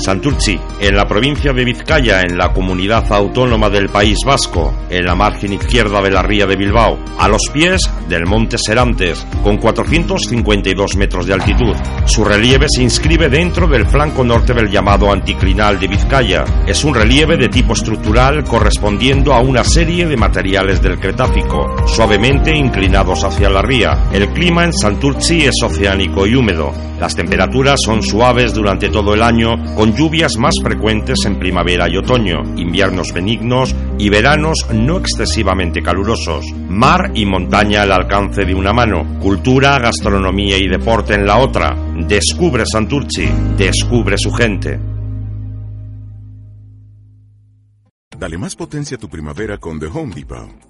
Santurchi, en la provincia de Vizcaya, en la comunidad autónoma del País Vasco, en la margen izquierda de la ría de Bilbao, a los pies del Monte Serantes, con 452 metros de altitud. Su relieve se inscribe dentro del flanco norte del llamado anticlinal de Vizcaya. Es un relieve de tipo estructural correspondiendo a una serie de materiales del Cretácico, suavemente inclinados hacia la ría. El clima en Santurchi es oceánico y húmedo. Las temperaturas son suaves durante todo el año, con lluvias más frecuentes en primavera y otoño, inviernos benignos y veranos no excesivamente calurosos. Mar y montaña al alcance de una mano, cultura, gastronomía y deporte en la otra. Descubre Santurchi, descubre su gente. Dale más potencia a tu primavera con The Home Depot.